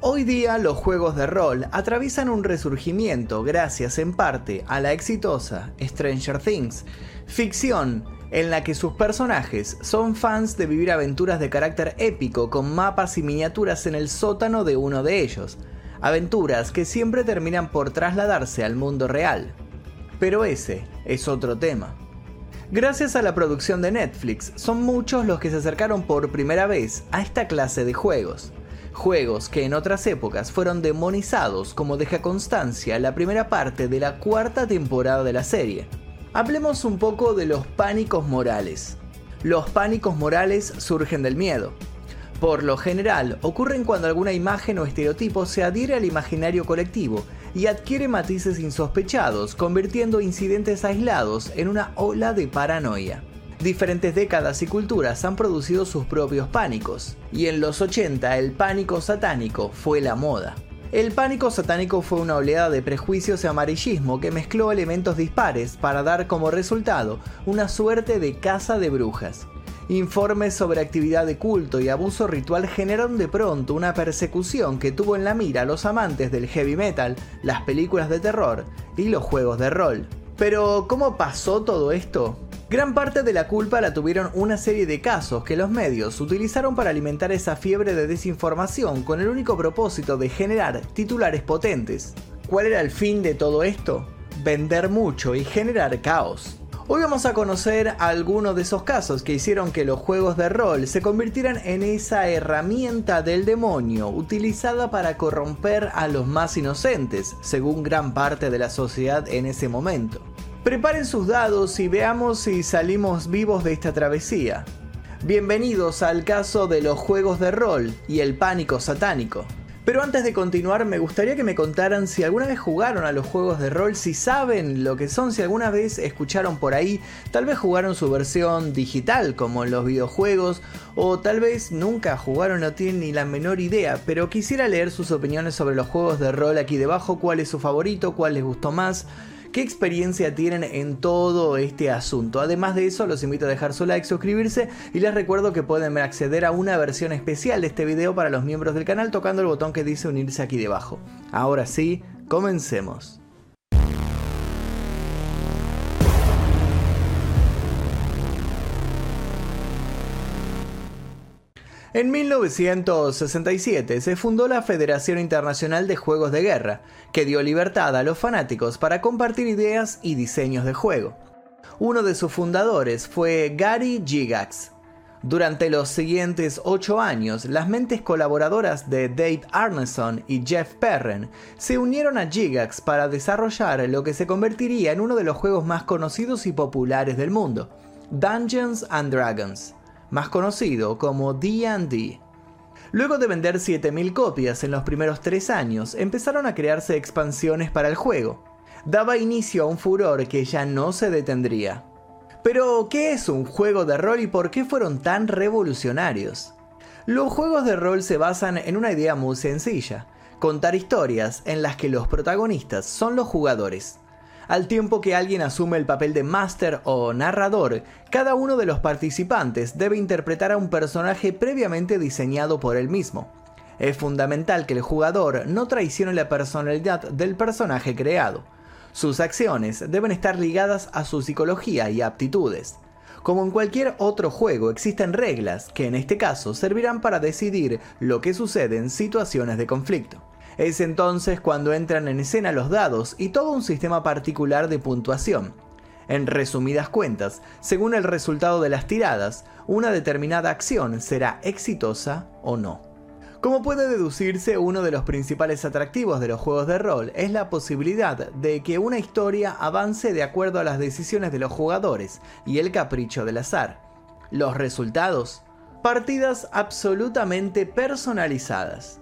Hoy día los juegos de rol atraviesan un resurgimiento gracias en parte a la exitosa Stranger Things, ficción en la que sus personajes son fans de vivir aventuras de carácter épico con mapas y miniaturas en el sótano de uno de ellos, aventuras que siempre terminan por trasladarse al mundo real. Pero ese es otro tema. Gracias a la producción de Netflix, son muchos los que se acercaron por primera vez a esta clase de juegos juegos que en otras épocas fueron demonizados como deja constancia la primera parte de la cuarta temporada de la serie. Hablemos un poco de los pánicos morales. Los pánicos morales surgen del miedo. Por lo general, ocurren cuando alguna imagen o estereotipo se adhiere al imaginario colectivo y adquiere matices insospechados, convirtiendo incidentes aislados en una ola de paranoia. Diferentes décadas y culturas han producido sus propios pánicos, y en los 80 el pánico satánico fue la moda. El pánico satánico fue una oleada de prejuicios y amarillismo que mezcló elementos dispares para dar como resultado una suerte de caza de brujas. Informes sobre actividad de culto y abuso ritual generaron de pronto una persecución que tuvo en la mira a los amantes del heavy metal, las películas de terror y los juegos de rol. Pero, ¿cómo pasó todo esto? Gran parte de la culpa la tuvieron una serie de casos que los medios utilizaron para alimentar esa fiebre de desinformación con el único propósito de generar titulares potentes. ¿Cuál era el fin de todo esto? Vender mucho y generar caos. Hoy vamos a conocer algunos de esos casos que hicieron que los juegos de rol se convirtieran en esa herramienta del demonio utilizada para corromper a los más inocentes, según gran parte de la sociedad en ese momento. Preparen sus dados y veamos si salimos vivos de esta travesía. Bienvenidos al caso de los juegos de rol y el pánico satánico. Pero antes de continuar, me gustaría que me contaran si alguna vez jugaron a los juegos de rol, si saben lo que son, si alguna vez escucharon por ahí, tal vez jugaron su versión digital como en los videojuegos, o tal vez nunca jugaron, no tienen ni la menor idea, pero quisiera leer sus opiniones sobre los juegos de rol aquí debajo, cuál es su favorito, cuál les gustó más qué experiencia tienen en todo este asunto. Además de eso, los invito a dejar su like, suscribirse y les recuerdo que pueden acceder a una versión especial de este video para los miembros del canal tocando el botón que dice unirse aquí debajo. Ahora sí, comencemos. En 1967 se fundó la Federación Internacional de Juegos de Guerra, que dio libertad a los fanáticos para compartir ideas y diseños de juego. Uno de sus fundadores fue Gary Gygax. Durante los siguientes ocho años, las mentes colaboradoras de Dave Arneson y Jeff Perren se unieron a Gygax para desarrollar lo que se convertiría en uno de los juegos más conocidos y populares del mundo, Dungeons and Dragons más conocido como D&D. Luego de vender 7.000 copias en los primeros tres años, empezaron a crearse expansiones para el juego. Daba inicio a un furor que ya no se detendría. Pero, ¿qué es un juego de rol y por qué fueron tan revolucionarios? Los juegos de rol se basan en una idea muy sencilla, contar historias en las que los protagonistas son los jugadores. Al tiempo que alguien asume el papel de máster o narrador, cada uno de los participantes debe interpretar a un personaje previamente diseñado por él mismo. Es fundamental que el jugador no traicione la personalidad del personaje creado. Sus acciones deben estar ligadas a su psicología y aptitudes. Como en cualquier otro juego existen reglas que en este caso servirán para decidir lo que sucede en situaciones de conflicto. Es entonces cuando entran en escena los dados y todo un sistema particular de puntuación. En resumidas cuentas, según el resultado de las tiradas, una determinada acción será exitosa o no. Como puede deducirse, uno de los principales atractivos de los juegos de rol es la posibilidad de que una historia avance de acuerdo a las decisiones de los jugadores y el capricho del azar. Los resultados, partidas absolutamente personalizadas.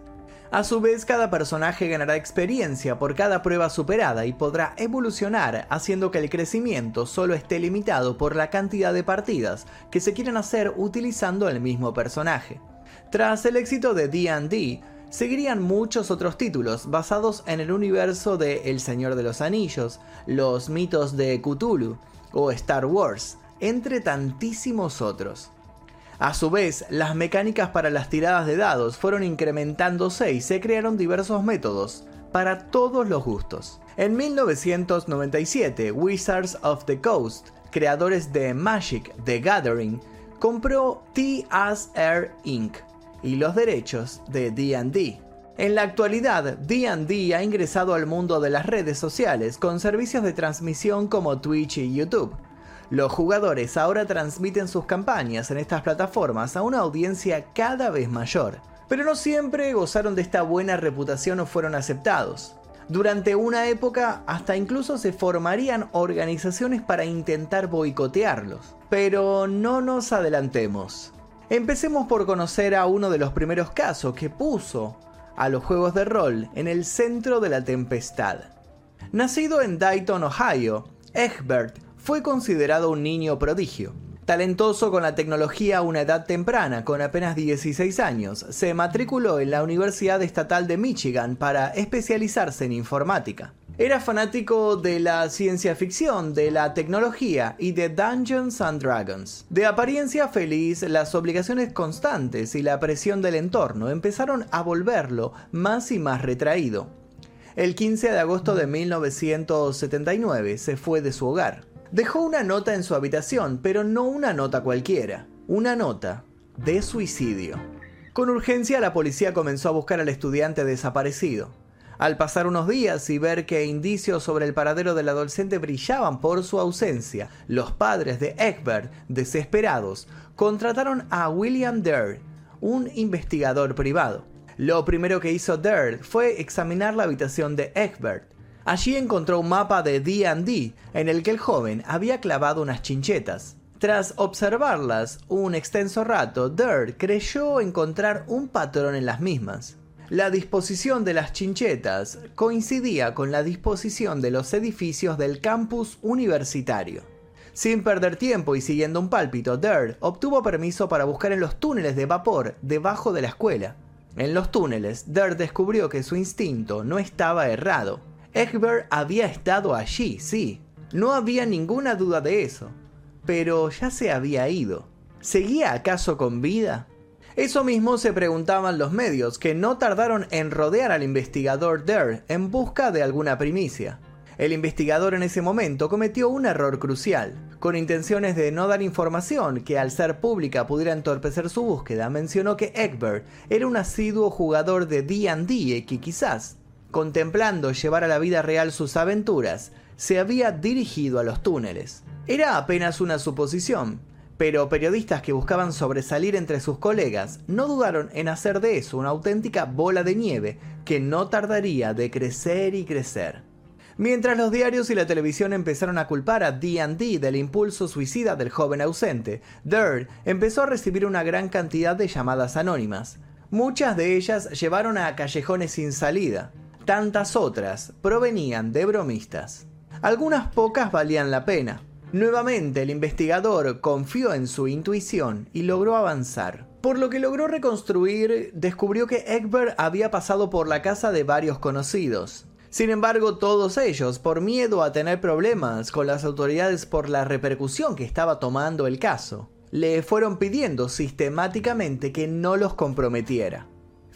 A su vez, cada personaje ganará experiencia por cada prueba superada y podrá evolucionar, haciendo que el crecimiento solo esté limitado por la cantidad de partidas que se quieren hacer utilizando el mismo personaje. Tras el éxito de D&D, seguirían muchos otros títulos basados en el universo de El Señor de los Anillos, los mitos de Cthulhu o Star Wars, entre tantísimos otros. A su vez, las mecánicas para las tiradas de dados fueron incrementándose y se crearon diversos métodos para todos los gustos. En 1997, Wizards of the Coast, creadores de Magic the Gathering, compró TSR Inc. y los derechos de D&D. En la actualidad, D&D ha ingresado al mundo de las redes sociales con servicios de transmisión como Twitch y YouTube. Los jugadores ahora transmiten sus campañas en estas plataformas a una audiencia cada vez mayor. Pero no siempre gozaron de esta buena reputación o fueron aceptados. Durante una época hasta incluso se formarían organizaciones para intentar boicotearlos. Pero no nos adelantemos. Empecemos por conocer a uno de los primeros casos que puso a los juegos de rol en el centro de la tempestad. Nacido en Dayton, Ohio, Egbert fue considerado un niño prodigio. Talentoso con la tecnología a una edad temprana, con apenas 16 años, se matriculó en la Universidad Estatal de Michigan para especializarse en informática. Era fanático de la ciencia ficción, de la tecnología y de Dungeons and Dragons. De apariencia feliz, las obligaciones constantes y la presión del entorno empezaron a volverlo más y más retraído. El 15 de agosto de 1979 se fue de su hogar. Dejó una nota en su habitación, pero no una nota cualquiera, una nota de suicidio. Con urgencia la policía comenzó a buscar al estudiante desaparecido. Al pasar unos días y ver que indicios sobre el paradero del adolescente brillaban por su ausencia, los padres de Egbert, desesperados, contrataron a William Dare, un investigador privado. Lo primero que hizo Dare fue examinar la habitación de Egbert. Allí encontró un mapa de D&D en el que el joven había clavado unas chinchetas. Tras observarlas un extenso rato, Dare creyó encontrar un patrón en las mismas. La disposición de las chinchetas coincidía con la disposición de los edificios del campus universitario. Sin perder tiempo y siguiendo un pálpito, Dirt obtuvo permiso para buscar en los túneles de vapor debajo de la escuela. En los túneles, Dirt descubrió que su instinto no estaba errado. Egbert había estado allí, sí. No había ninguna duda de eso. Pero ya se había ido. ¿Seguía acaso con vida? Eso mismo se preguntaban los medios, que no tardaron en rodear al investigador Dare en busca de alguna primicia. El investigador en ese momento cometió un error crucial. Con intenciones de no dar información que al ser pública pudiera entorpecer su búsqueda, mencionó que Egbert era un asiduo jugador de D&D y que quizás, contemplando llevar a la vida real sus aventuras, se había dirigido a los túneles. Era apenas una suposición, pero periodistas que buscaban sobresalir entre sus colegas no dudaron en hacer de eso una auténtica bola de nieve que no tardaría de crecer y crecer. Mientras los diarios y la televisión empezaron a culpar a D&D del impulso suicida del joven ausente, Dirt empezó a recibir una gran cantidad de llamadas anónimas. Muchas de ellas llevaron a callejones sin salida. Tantas otras provenían de bromistas. Algunas pocas valían la pena, Nuevamente el investigador confió en su intuición y logró avanzar. Por lo que logró reconstruir, descubrió que Egbert había pasado por la casa de varios conocidos. Sin embargo, todos ellos, por miedo a tener problemas con las autoridades por la repercusión que estaba tomando el caso, le fueron pidiendo sistemáticamente que no los comprometiera.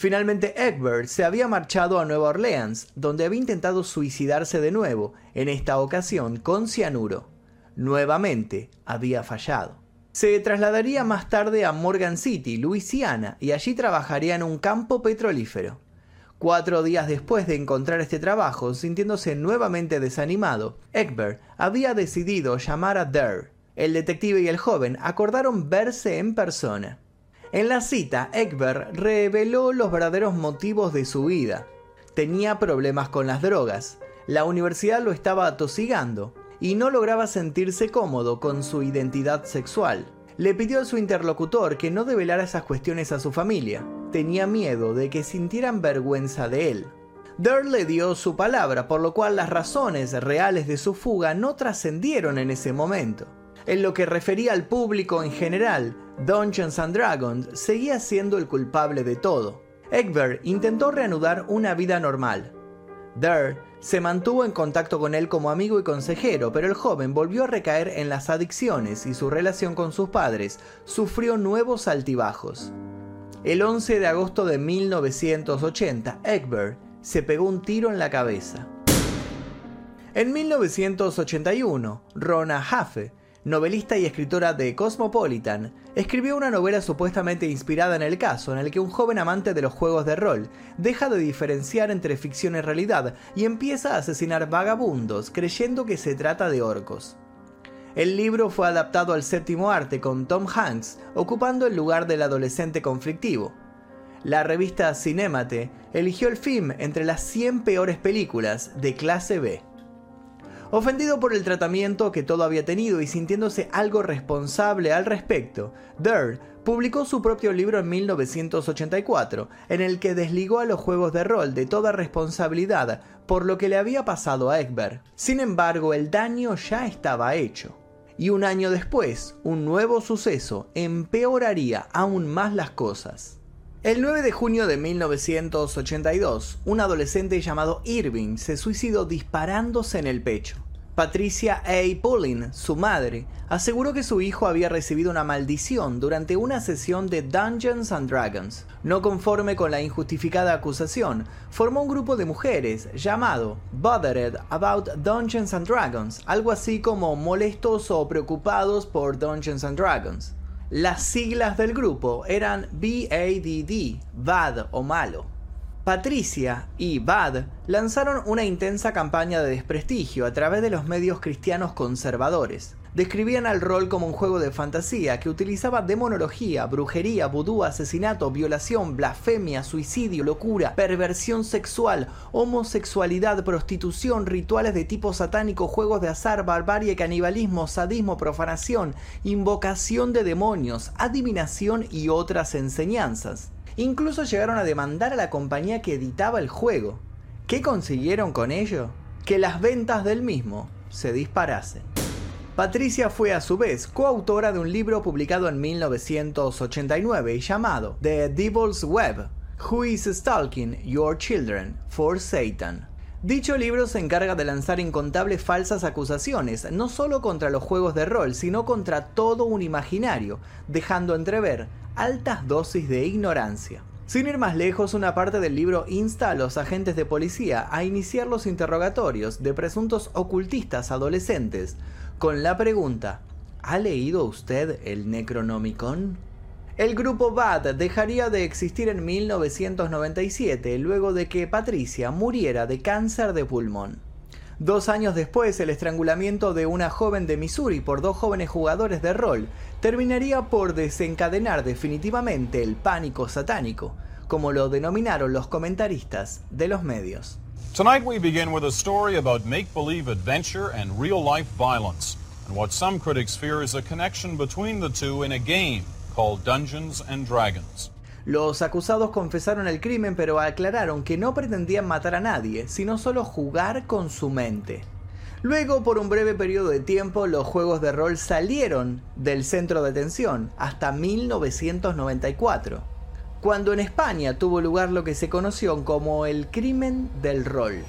Finalmente Egbert se había marchado a Nueva Orleans, donde había intentado suicidarse de nuevo, en esta ocasión con cianuro nuevamente había fallado. Se trasladaría más tarde a Morgan City, Luisiana, y allí trabajaría en un campo petrolífero. Cuatro días después de encontrar este trabajo, sintiéndose nuevamente desanimado, Egbert había decidido llamar a Dare. El detective y el joven acordaron verse en persona. En la cita, Egbert reveló los verdaderos motivos de su vida. Tenía problemas con las drogas. La universidad lo estaba atosigando y no lograba sentirse cómodo con su identidad sexual. Le pidió a su interlocutor que no develara esas cuestiones a su familia. Tenía miedo de que sintieran vergüenza de él. Durr le dio su palabra, por lo cual las razones reales de su fuga no trascendieron en ese momento. En lo que refería al público en general, Dungeons and Dragons seguía siendo el culpable de todo. Egbert intentó reanudar una vida normal. Durr se mantuvo en contacto con él como amigo y consejero, pero el joven volvió a recaer en las adicciones y su relación con sus padres sufrió nuevos altibajos. El 11 de agosto de 1980, Egbert se pegó un tiro en la cabeza. En 1981, Rona Jaffe novelista y escritora de Cosmopolitan, escribió una novela supuestamente inspirada en el caso, en el que un joven amante de los juegos de rol deja de diferenciar entre ficción y realidad y empieza a asesinar vagabundos creyendo que se trata de orcos. El libro fue adaptado al séptimo arte con Tom Hanks ocupando el lugar del adolescente conflictivo. La revista Cinemate eligió el film entre las 100 peores películas de clase B. Ofendido por el tratamiento que todo había tenido y sintiéndose algo responsable al respecto, Durr publicó su propio libro en 1984, en el que desligó a los juegos de rol de toda responsabilidad por lo que le había pasado a Egbert. Sin embargo, el daño ya estaba hecho. Y un año después, un nuevo suceso empeoraría aún más las cosas. El 9 de junio de 1982, un adolescente llamado Irving se suicidó disparándose en el pecho. Patricia A. Pulling, su madre, aseguró que su hijo había recibido una maldición durante una sesión de Dungeons and Dragons. No conforme con la injustificada acusación, formó un grupo de mujeres llamado Bothered About Dungeons and Dragons, algo así como molestos o preocupados por Dungeons and Dragons. Las siglas del grupo eran BADD, bad o malo. Patricia y Bad lanzaron una intensa campaña de desprestigio a través de los medios cristianos conservadores. Describían al rol como un juego de fantasía que utilizaba demonología, brujería, vudú, asesinato, violación, blasfemia, suicidio, locura, perversión sexual, homosexualidad, prostitución, rituales de tipo satánico, juegos de azar, barbarie, canibalismo, sadismo, profanación, invocación de demonios, adivinación y otras enseñanzas. Incluso llegaron a demandar a la compañía que editaba el juego. ¿Qué consiguieron con ello? Que las ventas del mismo se disparasen. Patricia fue a su vez coautora de un libro publicado en 1989 llamado The Devil's Web, Who is Stalking Your Children for Satan. Dicho libro se encarga de lanzar incontables falsas acusaciones, no solo contra los juegos de rol, sino contra todo un imaginario, dejando entrever altas dosis de ignorancia. Sin ir más lejos, una parte del libro insta a los agentes de policía a iniciar los interrogatorios de presuntos ocultistas adolescentes con la pregunta, ¿ha leído usted el Necronomicon? El grupo BAD dejaría de existir en 1997 luego de que Patricia muriera de cáncer de pulmón. Dos años después, el estrangulamiento de una joven de Missouri por dos jóvenes jugadores de rol terminaría por desencadenar definitivamente el pánico satánico, como lo denominaron los comentaristas de los medios. Tonight we begin with a story about make-believe adventure and real-life violence, and what some critics fear is a connection between the two in a game called Dungeons and Dragons. Los acusados confesaron el crimen pero aclararon que no pretendían matar a nadie, sino solo jugar con su mente. Luego, por un breve periodo de tiempo, los juegos de rol salieron del centro de atención hasta 1994, cuando en España tuvo lugar lo que se conoció como el crimen del rol.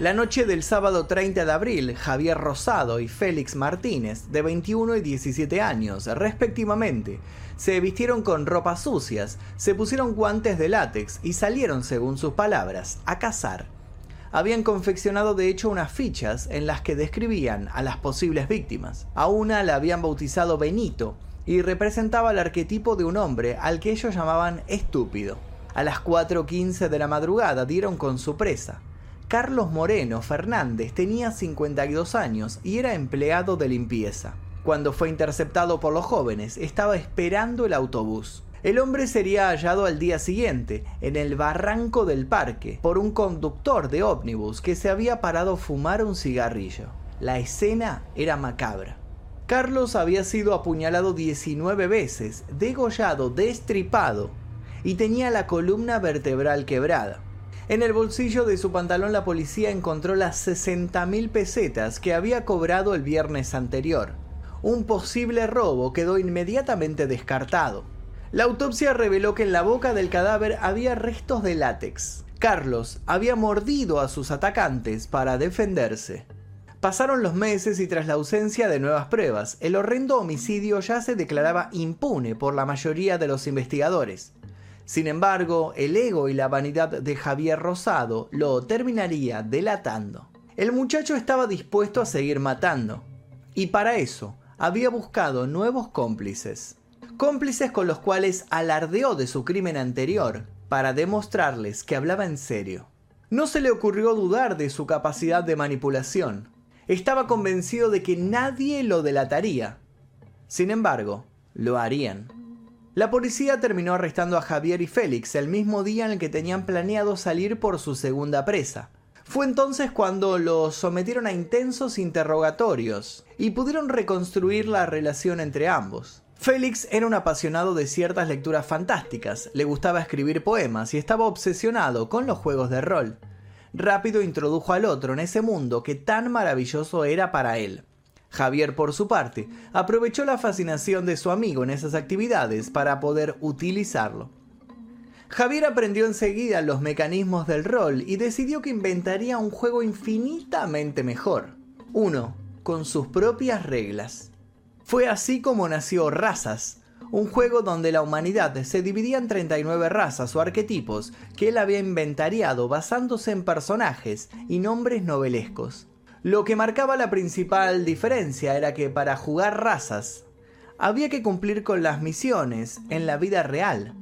La noche del sábado 30 de abril, Javier Rosado y Félix Martínez, de 21 y 17 años, respectivamente, se vistieron con ropas sucias, se pusieron guantes de látex y salieron, según sus palabras, a cazar. Habían confeccionado de hecho unas fichas en las que describían a las posibles víctimas. A una la habían bautizado Benito y representaba el arquetipo de un hombre al que ellos llamaban estúpido. A las 4.15 de la madrugada dieron con su presa. Carlos Moreno Fernández tenía 52 años y era empleado de limpieza. Cuando fue interceptado por los jóvenes, estaba esperando el autobús. El hombre sería hallado al día siguiente, en el barranco del parque, por un conductor de ómnibus que se había parado a fumar un cigarrillo. La escena era macabra. Carlos había sido apuñalado 19 veces, degollado, destripado, y tenía la columna vertebral quebrada. En el bolsillo de su pantalón la policía encontró las 60 mil pesetas que había cobrado el viernes anterior. Un posible robo quedó inmediatamente descartado. La autopsia reveló que en la boca del cadáver había restos de látex. Carlos había mordido a sus atacantes para defenderse. Pasaron los meses y tras la ausencia de nuevas pruebas, el horrendo homicidio ya se declaraba impune por la mayoría de los investigadores. Sin embargo, el ego y la vanidad de Javier Rosado lo terminaría delatando. El muchacho estaba dispuesto a seguir matando, y para eso había buscado nuevos cómplices. Cómplices con los cuales alardeó de su crimen anterior para demostrarles que hablaba en serio. No se le ocurrió dudar de su capacidad de manipulación. Estaba convencido de que nadie lo delataría. Sin embargo, lo harían. La policía terminó arrestando a Javier y Félix el mismo día en el que tenían planeado salir por su segunda presa. Fue entonces cuando los sometieron a intensos interrogatorios y pudieron reconstruir la relación entre ambos. Félix era un apasionado de ciertas lecturas fantásticas, le gustaba escribir poemas y estaba obsesionado con los juegos de rol. Rápido introdujo al otro en ese mundo que tan maravilloso era para él. Javier, por su parte, aprovechó la fascinación de su amigo en esas actividades para poder utilizarlo. Javier aprendió enseguida los mecanismos del rol y decidió que inventaría un juego infinitamente mejor. Uno, con sus propias reglas. Fue así como nació Razas, un juego donde la humanidad se dividía en 39 razas o arquetipos que él había inventariado basándose en personajes y nombres novelescos. Lo que marcaba la principal diferencia era que para jugar razas había que cumplir con las misiones en la vida real.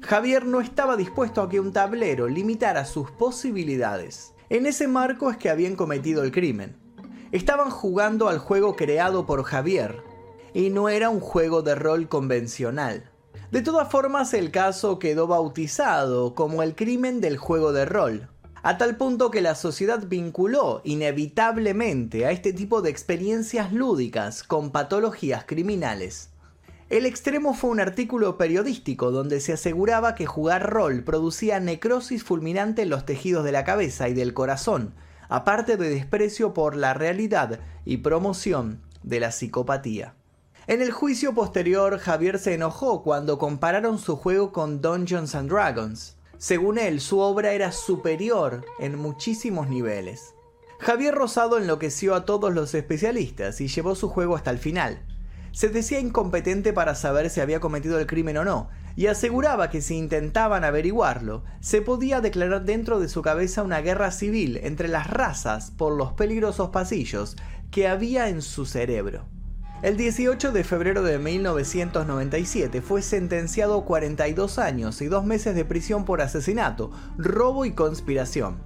Javier no estaba dispuesto a que un tablero limitara sus posibilidades. En ese marco es que habían cometido el crimen. Estaban jugando al juego creado por Javier, y no era un juego de rol convencional. De todas formas, el caso quedó bautizado como el crimen del juego de rol, a tal punto que la sociedad vinculó inevitablemente a este tipo de experiencias lúdicas con patologías criminales. El extremo fue un artículo periodístico donde se aseguraba que jugar rol producía necrosis fulminante en los tejidos de la cabeza y del corazón, aparte de desprecio por la realidad y promoción de la psicopatía. En el juicio posterior, Javier se enojó cuando compararon su juego con Dungeons and Dragons, según él, su obra era superior en muchísimos niveles. Javier Rosado enloqueció a todos los especialistas y llevó su juego hasta el final. Se decía incompetente para saber si había cometido el crimen o no, y aseguraba que si intentaban averiguarlo, se podía declarar dentro de su cabeza una guerra civil entre las razas por los peligrosos pasillos que había en su cerebro. El 18 de febrero de 1997 fue sentenciado a 42 años y dos meses de prisión por asesinato, robo y conspiración.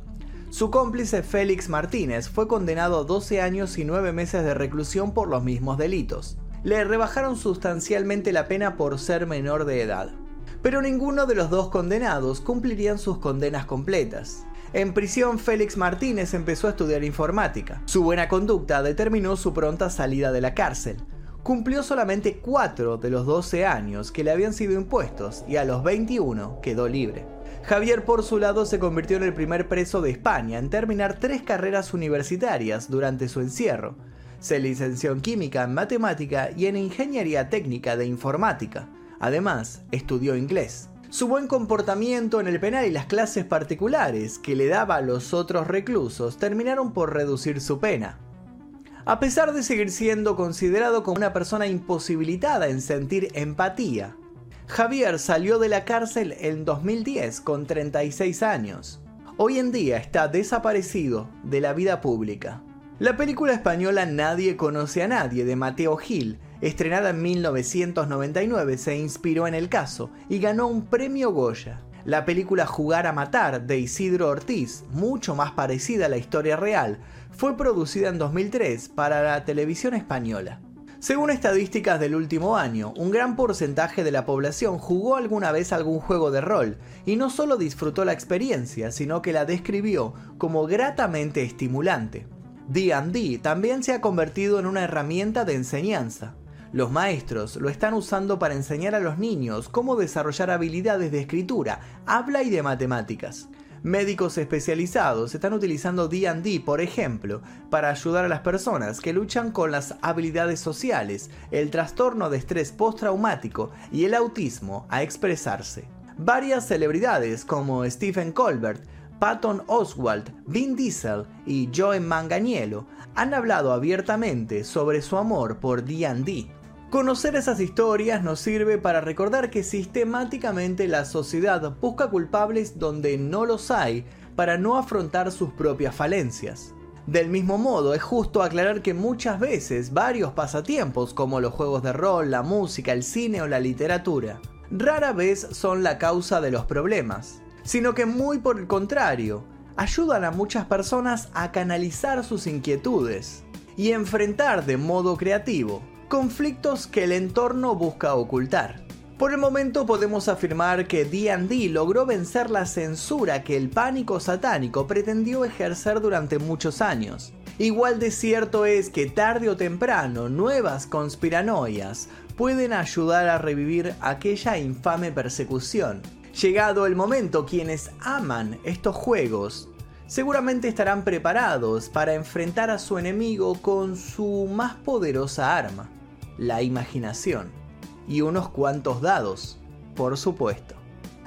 Su cómplice Félix Martínez fue condenado a 12 años y 9 meses de reclusión por los mismos delitos. Le rebajaron sustancialmente la pena por ser menor de edad. Pero ninguno de los dos condenados cumplirían sus condenas completas. En prisión, Félix Martínez empezó a estudiar informática. Su buena conducta determinó su pronta salida de la cárcel. Cumplió solamente 4 de los 12 años que le habían sido impuestos y a los 21 quedó libre. Javier por su lado se convirtió en el primer preso de España en terminar tres carreras universitarias durante su encierro. Se licenció en química, en matemática y en ingeniería técnica de informática. Además, estudió inglés. Su buen comportamiento en el penal y las clases particulares que le daba a los otros reclusos terminaron por reducir su pena. A pesar de seguir siendo considerado como una persona imposibilitada en sentir empatía, Javier salió de la cárcel en 2010 con 36 años. Hoy en día está desaparecido de la vida pública. La película española Nadie conoce a nadie de Mateo Gil estrenada en 1999, se inspiró en el caso y ganó un premio Goya. La película Jugar a Matar de Isidro Ortiz, mucho más parecida a la historia real, fue producida en 2003 para la televisión española. Según estadísticas del último año, un gran porcentaje de la población jugó alguna vez algún juego de rol y no solo disfrutó la experiencia, sino que la describió como gratamente estimulante. D&D también se ha convertido en una herramienta de enseñanza. Los maestros lo están usando para enseñar a los niños cómo desarrollar habilidades de escritura, habla y de matemáticas. Médicos especializados están utilizando D&D, por ejemplo, para ayudar a las personas que luchan con las habilidades sociales, el trastorno de estrés postraumático y el autismo a expresarse. Varias celebridades como Stephen Colbert, Patton Oswalt, Vin Diesel y Joe Manganiello han hablado abiertamente sobre su amor por D&D. Conocer esas historias nos sirve para recordar que sistemáticamente la sociedad busca culpables donde no los hay para no afrontar sus propias falencias. Del mismo modo, es justo aclarar que muchas veces varios pasatiempos como los juegos de rol, la música, el cine o la literatura, rara vez son la causa de los problemas, sino que muy por el contrario, ayudan a muchas personas a canalizar sus inquietudes y enfrentar de modo creativo conflictos que el entorno busca ocultar. Por el momento podemos afirmar que D&D logró vencer la censura que el pánico satánico pretendió ejercer durante muchos años. Igual de cierto es que tarde o temprano nuevas conspiranoias pueden ayudar a revivir aquella infame persecución. Llegado el momento, quienes aman estos juegos seguramente estarán preparados para enfrentar a su enemigo con su más poderosa arma, la imaginación y unos cuantos dados, por supuesto.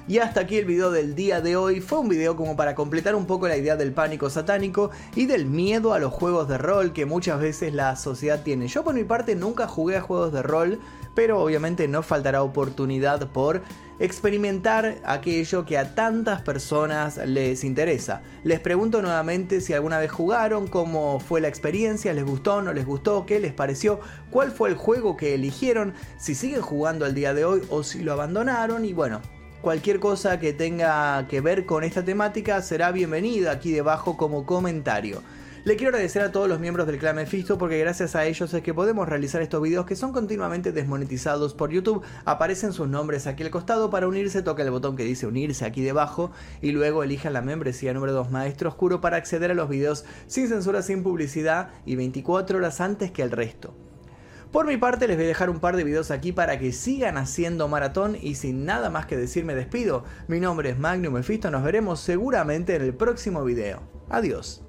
Y hasta aquí el video del día de hoy. Fue un video como para completar un poco la idea del pánico satánico y del miedo a los juegos de rol que muchas veces la sociedad tiene. Yo por mi parte nunca jugué a juegos de rol, pero obviamente no faltará oportunidad por experimentar aquello que a tantas personas les interesa. Les pregunto nuevamente si alguna vez jugaron, cómo fue la experiencia, les gustó, no les gustó, qué les pareció, cuál fue el juego que eligieron, si siguen jugando al día de hoy o si lo abandonaron y bueno, Cualquier cosa que tenga que ver con esta temática será bienvenida aquí debajo como comentario. Le quiero agradecer a todos los miembros del clan Mephisto porque gracias a ellos es que podemos realizar estos videos que son continuamente desmonetizados por YouTube. Aparecen sus nombres aquí al costado. Para unirse toca el botón que dice unirse aquí debajo y luego elija la membresía número 2 Maestro Oscuro para acceder a los videos sin censura, sin publicidad y 24 horas antes que el resto. Por mi parte les voy a dejar un par de videos aquí para que sigan haciendo maratón y sin nada más que decir me despido. Mi nombre es Magnum Mephisto, nos veremos seguramente en el próximo video. Adiós.